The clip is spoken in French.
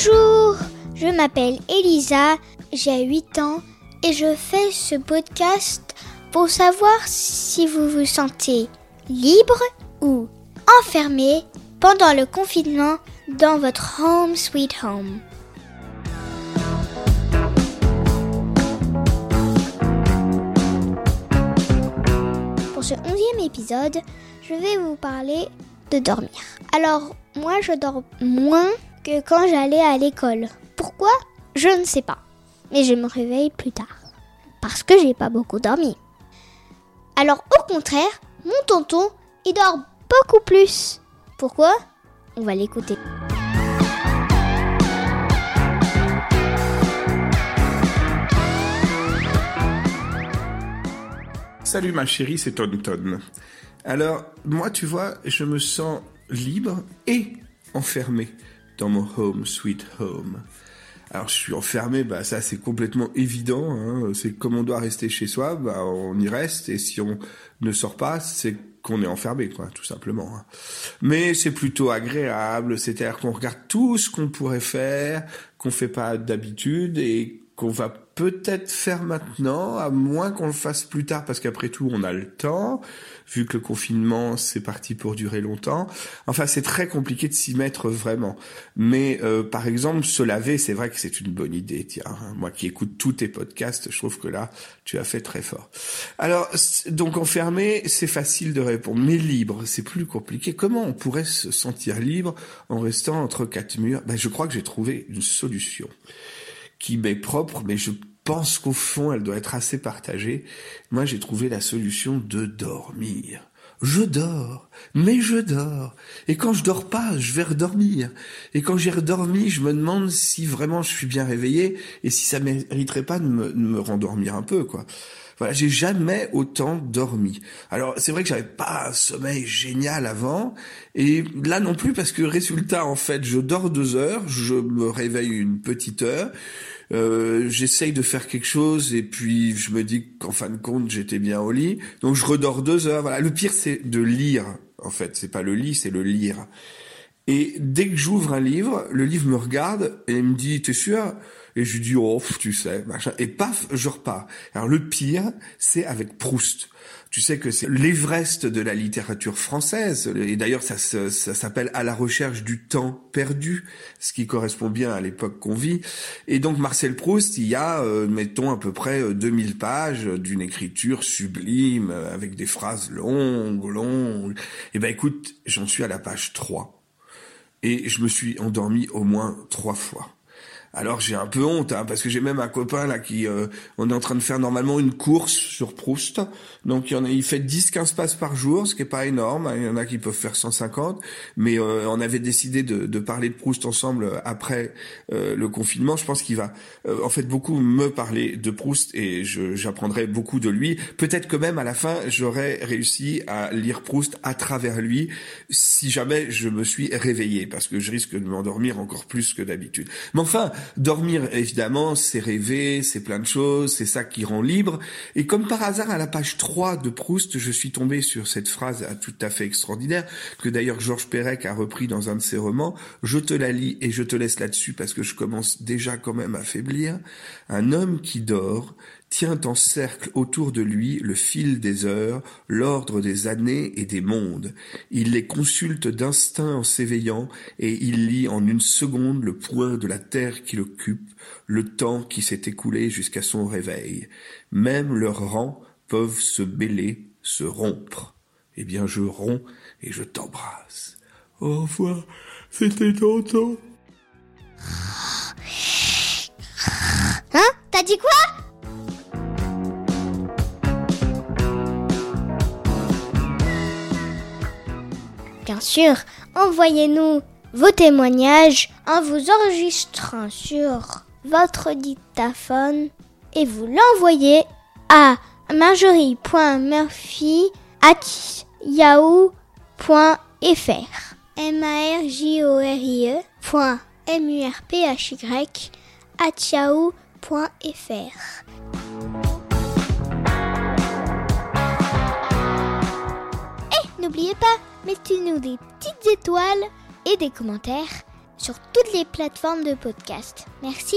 Je m'appelle Elisa, j'ai 8 ans et je fais ce podcast pour savoir si vous vous sentez libre ou enfermé pendant le confinement dans votre home sweet home. Pour ce onzième épisode, je vais vous parler de dormir. Alors, moi, je dors moins que quand j'allais à l'école. Pourquoi? Je ne sais pas. Mais je me réveille plus tard. Parce que j'ai pas beaucoup dormi. Alors, au contraire, mon tonton, il dort beaucoup plus. Pourquoi? On va l'écouter. Salut ma chérie, c'est Tonton. Alors, moi, tu vois, je me sens libre et enfermé dans mon home sweet home. Alors je suis enfermé, bah ça c'est complètement évident. Hein. C'est comme on doit rester chez soi, bah on y reste. Et si on ne sort pas, c'est qu'on est enfermé, quoi, tout simplement. Hein. Mais c'est plutôt agréable. C'est-à-dire qu'on regarde tout ce qu'on pourrait faire, qu'on fait pas d'habitude et qu'on va peut-être faire maintenant, à moins qu'on le fasse plus tard, parce qu'après tout, on a le temps, vu que le confinement, c'est parti pour durer longtemps. Enfin, c'est très compliqué de s'y mettre vraiment. Mais euh, par exemple, se laver, c'est vrai que c'est une bonne idée. Tiens, moi qui écoute tous tes podcasts, je trouve que là, tu as fait très fort. Alors, donc enfermé, c'est facile de répondre, mais libre, c'est plus compliqué. Comment on pourrait se sentir libre en restant entre quatre murs? Ben, Je crois que j'ai trouvé une solution qui m'est propre, mais je pense qu'au fond, elle doit être assez partagée. Moi, j'ai trouvé la solution de dormir. Je dors, mais je dors. Et quand je dors pas, je vais redormir. Et quand j'ai redormi, je me demande si vraiment je suis bien réveillé et si ça mériterait pas de me, de me rendormir un peu, quoi. Voilà, j'ai jamais autant dormi. Alors c'est vrai que j'avais pas un sommeil génial avant, et là non plus parce que résultat en fait, je dors deux heures, je me réveille une petite heure, euh, j'essaye de faire quelque chose et puis je me dis qu'en fin de compte j'étais bien au lit, donc je redors deux heures. Voilà, le pire c'est de lire en fait, c'est pas le lit, c'est le lire. Et dès que j'ouvre un livre, le livre me regarde et me dit "T'es sûr? Et je lui dis "Oh, tu sais, machin." Et paf, je repars. Alors le pire, c'est avec Proust. Tu sais que c'est l'Everest de la littérature française. Et d'ailleurs, ça, s'appelle À la recherche du temps perdu, ce qui correspond bien à l'époque qu'on vit. Et donc, Marcel Proust, il y a, euh, mettons, à peu près 2000 pages d'une écriture sublime, avec des phrases longues, longues. Et ben, écoute, j'en suis à la page 3. Et je me suis endormi au moins trois fois. Alors j'ai un peu honte, hein, parce que j'ai même un copain là qui, euh, on est en train de faire normalement une course sur Proust. Donc il, y en a, il fait 10-15 passes par jour, ce qui est pas énorme. Hein. Il y en a qui peuvent faire 150, mais euh, on avait décidé de, de, parler de Proust ensemble euh, après le confinement. Je pense qu'il va, en fait, beaucoup me parler de Proust et j'apprendrai beaucoup de lui. Peut-être que même à la fin, j'aurais réussi à lire Proust à travers lui, si jamais je me suis réveillé, parce que je risque de m'endormir encore plus que d'habitude. Mais enfin dormir, évidemment, c'est rêver, c'est plein de choses, c'est ça qui rend libre. Et comme par hasard, à la page 3 de Proust, je suis tombé sur cette phrase tout à fait extraordinaire, que d'ailleurs Georges Perec a repris dans un de ses romans. Je te la lis et je te laisse là-dessus parce que je commence déjà quand même à faiblir. Un homme qui dort tient en cercle autour de lui le fil des heures, l'ordre des années et des mondes. Il les consulte d'instinct en s'éveillant, et il lit en une seconde le point de la terre qu'il occupe, le temps qui s'est écoulé jusqu'à son réveil. Même leurs rangs peuvent se mêler, se rompre. Eh bien je romps et je t'embrasse. Au revoir, c'était tonton. Hein? T'as dit quoi? Bien sûr, envoyez-nous vos témoignages en vous enregistrant sur votre dictaphone et vous l'envoyez à marjorie.murphy@yahoo.fr. M A R J O R I E M U R P H Y at yahoo.fr. Et n'oubliez pas, mettez-nous des petites étoiles et des commentaires sur toutes les plateformes de podcast. Merci.